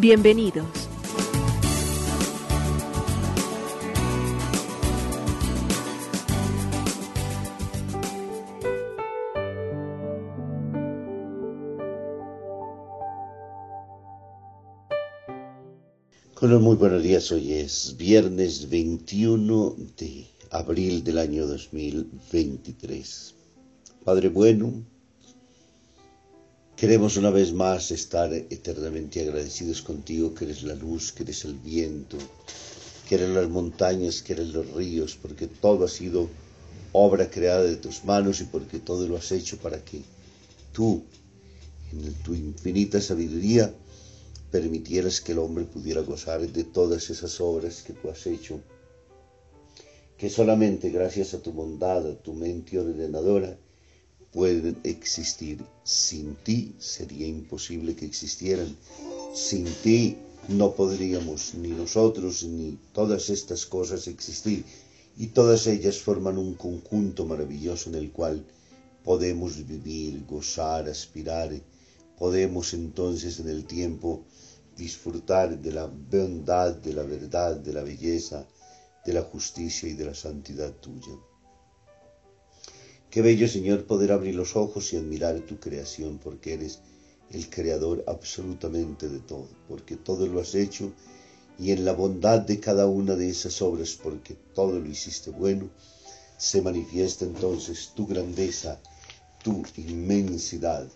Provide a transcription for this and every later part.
Bienvenidos. Muy buenos días. Hoy es viernes 21 de abril del año 2023. Padre bueno, queremos una vez más estar eternamente agradecidos contigo, que eres la luz, que eres el viento, que eres las montañas, que eres los ríos, porque todo ha sido obra creada de tus manos y porque todo lo has hecho para que tú, en tu infinita sabiduría, permitieras que el hombre pudiera gozar de todas esas obras que tú has hecho, que solamente gracias a tu bondad, a tu mente ordenadora, pueden existir. Sin ti sería imposible que existieran. Sin ti no podríamos ni nosotros ni todas estas cosas existir. Y todas ellas forman un conjunto maravilloso en el cual podemos vivir, gozar, aspirar. Podemos entonces en el tiempo disfrutar de la bondad, de la verdad, de la belleza, de la justicia y de la santidad tuya. Qué bello, Señor, poder abrir los ojos y admirar tu creación, porque eres el creador absolutamente de todo, porque todo lo has hecho y en la bondad de cada una de esas obras, porque todo lo hiciste bueno, se manifiesta entonces tu grandeza, tu inmensidad.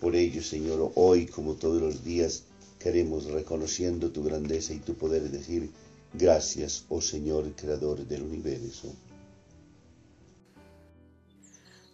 Por ello, Señor, hoy como todos los días, queremos, reconociendo tu grandeza y tu poder, decir gracias, oh Señor, Creador del universo.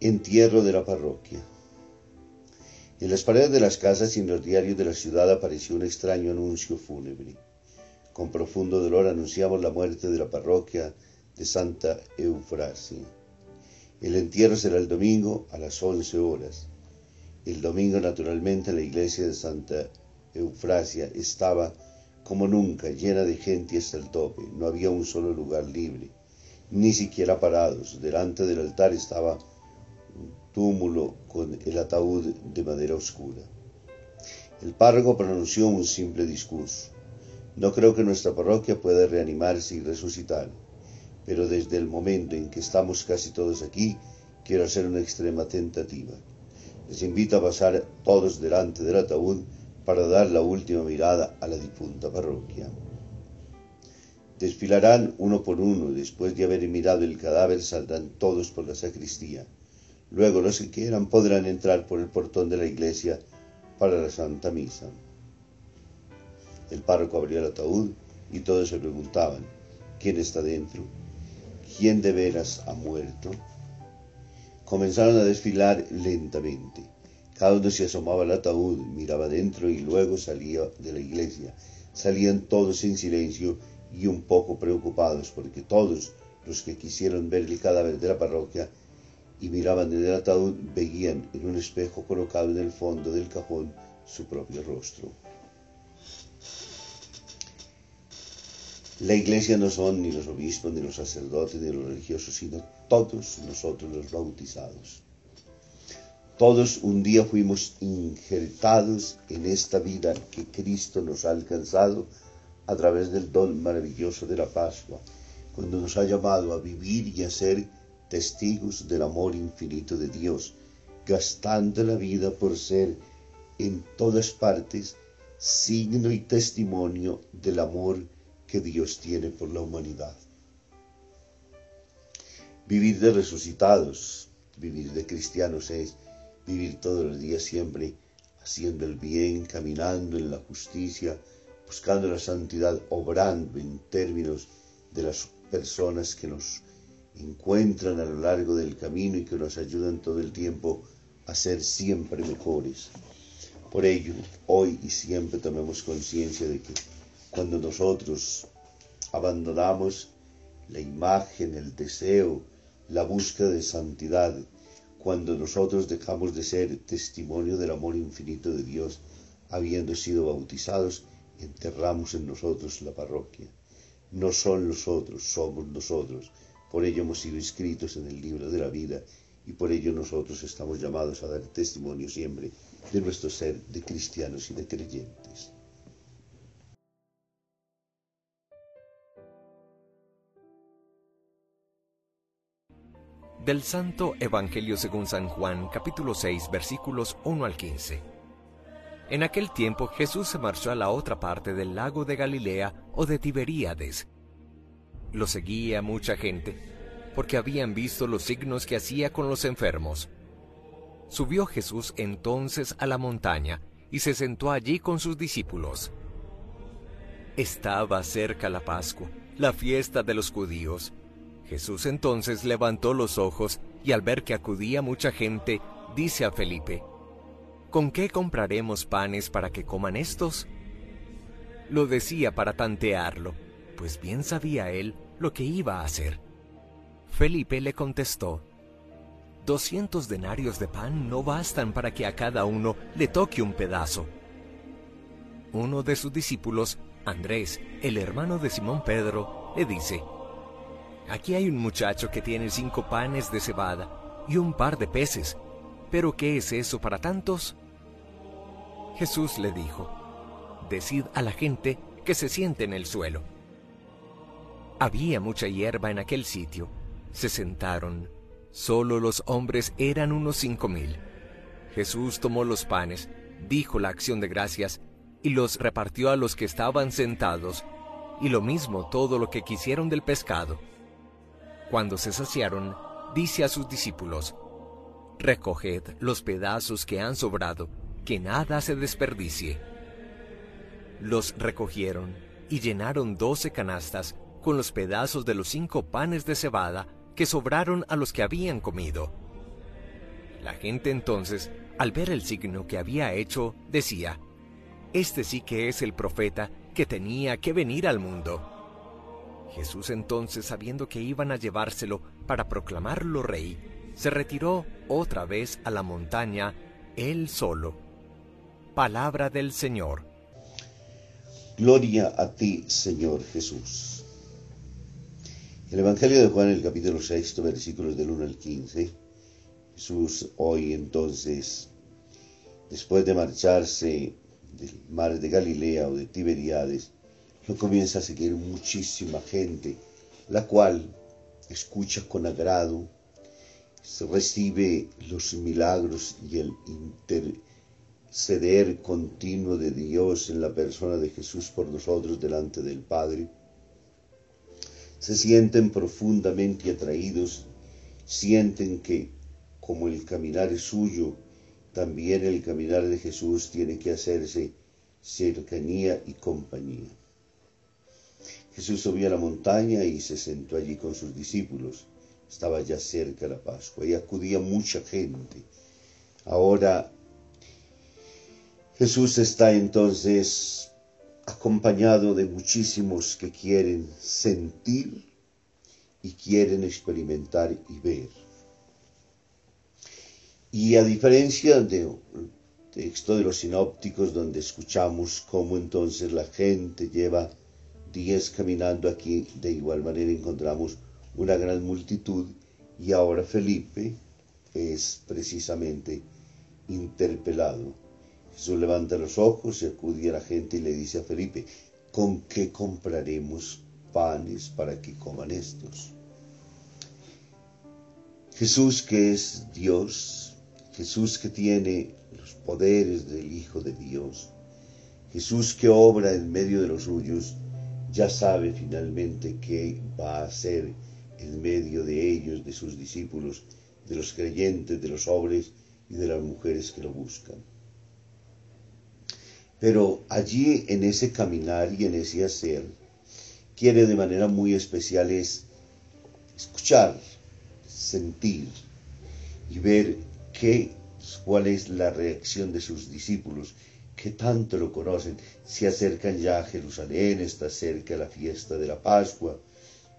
Entierro de la parroquia. En las paredes de las casas y en los diarios de la ciudad apareció un extraño anuncio fúnebre. Con profundo dolor anunciamos la muerte de la parroquia de Santa Eufrasia. El entierro será el domingo a las 11 horas. El domingo, naturalmente, la iglesia de Santa Eufrasia estaba como nunca llena de gente hasta el tope. No había un solo lugar libre, ni siquiera parados. Delante del altar estaba túmulo con el ataúd de madera oscura. El párroco pronunció un simple discurso. No creo que nuestra parroquia pueda reanimarse y resucitar, pero desde el momento en que estamos casi todos aquí, quiero hacer una extrema tentativa. Les invito a pasar todos delante del ataúd para dar la última mirada a la difunta parroquia. Desfilarán uno por uno, después de haber mirado el cadáver saldrán todos por la sacristía Luego los que quieran podrán entrar por el portón de la iglesia para la Santa Misa. El párroco abrió el ataúd y todos se preguntaban, ¿quién está dentro? ¿Quién de veras ha muerto? comenzaron a desfilar lentamente. Cada uno se asomaba al ataúd, miraba dentro y luego salía de la iglesia. Salían todos en silencio y un poco preocupados porque todos los que quisieron ver el cadáver de la parroquia y miraban en el ataúd veían en un espejo colocado en el fondo del cajón su propio rostro. La iglesia no son ni los obispos, ni los sacerdotes, ni los religiosos, sino todos nosotros los bautizados. Todos un día fuimos injertados en esta vida que Cristo nos ha alcanzado a través del don maravilloso de la Pascua, cuando nos ha llamado a vivir y a ser testigos del amor infinito de Dios, gastando la vida por ser en todas partes signo y testimonio del amor que Dios tiene por la humanidad. Vivir de resucitados, vivir de cristianos es vivir todos los días siempre haciendo el bien, caminando en la justicia, buscando la santidad, obrando en términos de las personas que nos encuentran a lo largo del camino y que nos ayudan todo el tiempo a ser siempre mejores. Por ello, hoy y siempre tomemos conciencia de que cuando nosotros abandonamos la imagen, el deseo, la búsqueda de santidad, cuando nosotros dejamos de ser testimonio del amor infinito de Dios, habiendo sido bautizados, enterramos en nosotros la parroquia. No son nosotros, somos nosotros. Por ello hemos sido inscritos en el libro de la vida y por ello nosotros estamos llamados a dar testimonio siempre de nuestro ser de cristianos y de creyentes. Del Santo Evangelio según San Juan, capítulo 6, versículos 1 al 15. En aquel tiempo Jesús se marchó a la otra parte del lago de Galilea o de Tiberíades. Lo seguía mucha gente, porque habían visto los signos que hacía con los enfermos. Subió Jesús entonces a la montaña y se sentó allí con sus discípulos. Estaba cerca la Pascua, la fiesta de los judíos, Jesús entonces levantó los ojos y al ver que acudía mucha gente, dice a Felipe, ¿Con qué compraremos panes para que coman estos? Lo decía para tantearlo, pues bien sabía él lo que iba a hacer. Felipe le contestó, Doscientos denarios de pan no bastan para que a cada uno le toque un pedazo. Uno de sus discípulos, Andrés, el hermano de Simón Pedro, le dice, Aquí hay un muchacho que tiene cinco panes de cebada y un par de peces. ¿Pero qué es eso para tantos? Jesús le dijo, Decid a la gente que se siente en el suelo. Había mucha hierba en aquel sitio. Se sentaron. Solo los hombres eran unos cinco mil. Jesús tomó los panes, dijo la acción de gracias y los repartió a los que estaban sentados, y lo mismo todo lo que quisieron del pescado. Cuando se saciaron, dice a sus discípulos, Recoged los pedazos que han sobrado, que nada se desperdicie. Los recogieron y llenaron doce canastas con los pedazos de los cinco panes de cebada que sobraron a los que habían comido. La gente entonces, al ver el signo que había hecho, decía, Este sí que es el profeta que tenía que venir al mundo. Jesús entonces, sabiendo que iban a llevárselo para proclamarlo rey, se retiró otra vez a la montaña, él solo. Palabra del Señor. Gloria a ti, Señor Jesús. El Evangelio de Juan, el capítulo 6, versículos del 1 al 15. Jesús hoy entonces, después de marcharse del mar de Galilea o de Tiberiades, lo comienza a seguir muchísima gente, la cual escucha con agrado, recibe los milagros y el interceder continuo de Dios en la persona de Jesús por nosotros delante del Padre. Se sienten profundamente atraídos, sienten que como el caminar es suyo, también el caminar de Jesús tiene que hacerse cercanía y compañía. Jesús subió a la montaña y se sentó allí con sus discípulos. estaba ya cerca la Pascua y acudía mucha gente. Ahora Jesús está entonces acompañado de muchísimos que quieren sentir y quieren experimentar y ver. Y a diferencia del texto de los sinópticos donde escuchamos cómo entonces la gente lleva días caminando aquí, de igual manera encontramos una gran multitud y ahora Felipe es precisamente interpelado. Jesús levanta los ojos y acude a la gente y le dice a Felipe, ¿con qué compraremos panes para que coman estos? Jesús que es Dios, Jesús que tiene los poderes del Hijo de Dios, Jesús que obra en medio de los suyos, ya sabe finalmente qué va a hacer en medio de ellos, de sus discípulos, de los creyentes, de los hombres y de las mujeres que lo buscan. Pero allí en ese caminar y en ese hacer, quiere de manera muy especial es escuchar, sentir y ver qué, cuál es la reacción de sus discípulos, que tanto lo conocen, se acercan ya a Jerusalén, está cerca la fiesta de la Pascua,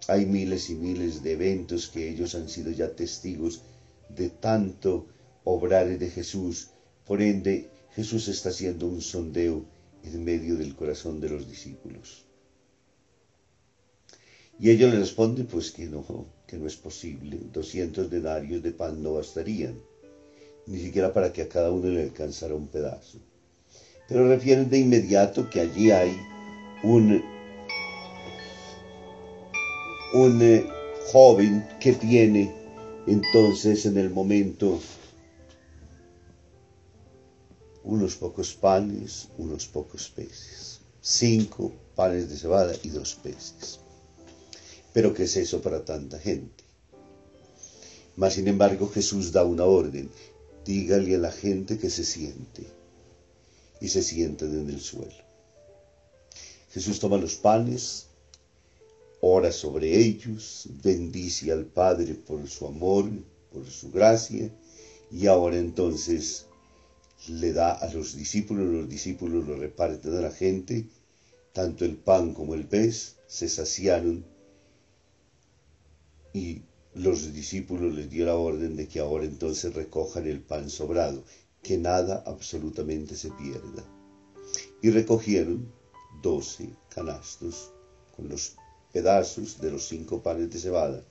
hay miles y miles de eventos que ellos han sido ya testigos de tanto obrar de Jesús. Por ende, Jesús está haciendo un sondeo en medio del corazón de los discípulos. Y ellos le responden pues que no, que no es posible. 200 denarios de pan no bastarían, ni siquiera para que a cada uno le alcanzara un pedazo. Pero refieren de inmediato que allí hay un un eh, joven que tiene entonces en el momento unos pocos panes, unos pocos peces, cinco panes de cebada y dos peces. Pero ¿qué es eso para tanta gente? Mas sin embargo Jesús da una orden, dígale a la gente que se siente y se sienten en el suelo. Jesús toma los panes, ora sobre ellos, bendice al Padre por su amor, por su gracia, y ahora entonces le da a los discípulos, los discípulos lo reparten a la gente, tanto el pan como el pez se saciaron y los discípulos les dio la orden de que ahora entonces recojan el pan sobrado, que nada absolutamente se pierda. Y recogieron doce canastos con los pedazos de los cinco panes de cebada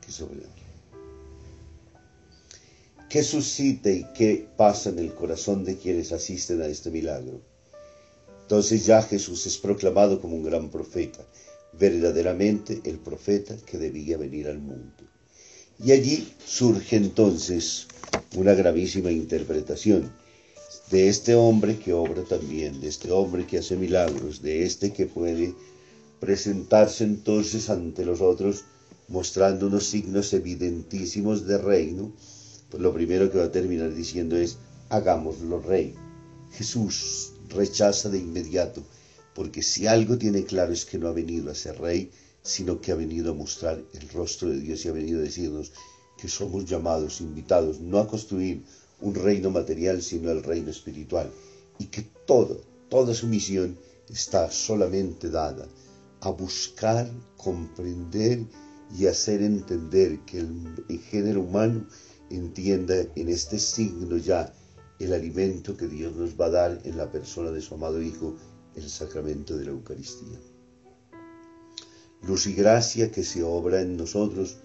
que sobraron. ¿Qué suscita y qué pasa en el corazón de quienes asisten a este milagro? Entonces ya Jesús es proclamado como un gran profeta, verdaderamente el profeta que debía venir al mundo. Y allí surge entonces una gravísima interpretación de este hombre que obra también, de este hombre que hace milagros, de este que puede presentarse entonces ante los otros mostrando unos signos evidentísimos de reino, pues lo primero que va a terminar diciendo es, hagámoslo rey. Jesús rechaza de inmediato, porque si algo tiene claro es que no ha venido a ser rey, sino que ha venido a mostrar el rostro de Dios y ha venido a decirnos que somos llamados, invitados, no a construir un reino material, sino el reino espiritual, y que todo, toda su misión está solamente dada a buscar, comprender y hacer entender que el, género humano entienda en este signo ya el alimento que Dios nos va a dar en la persona de su amado Hijo, el sacramento de la Eucaristía. Luz y gracia que se obra en nosotros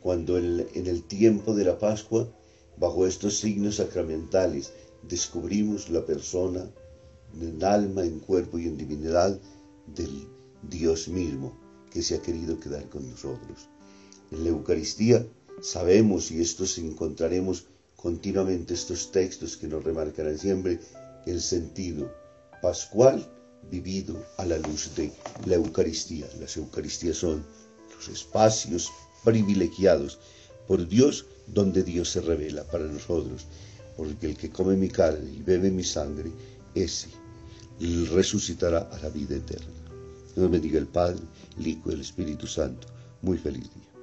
cuando en el tiempo de la Pascua, bajo estos signos sacramentales, descubrimos la persona en alma, en cuerpo y en divinidad del Dios mismo que se ha querido quedar con nosotros. En la Eucaristía sabemos y estos encontraremos continuamente estos textos que nos remarcarán siempre el sentido pascual vivido a la luz de la Eucaristía. Las Eucaristías son los espacios privilegiados por Dios donde Dios se revela para nosotros, porque el que come mi carne y bebe mi sangre, ese resucitará a la vida eterna. Dios bendiga el Padre, el Hijo y el Espíritu Santo. Muy feliz día.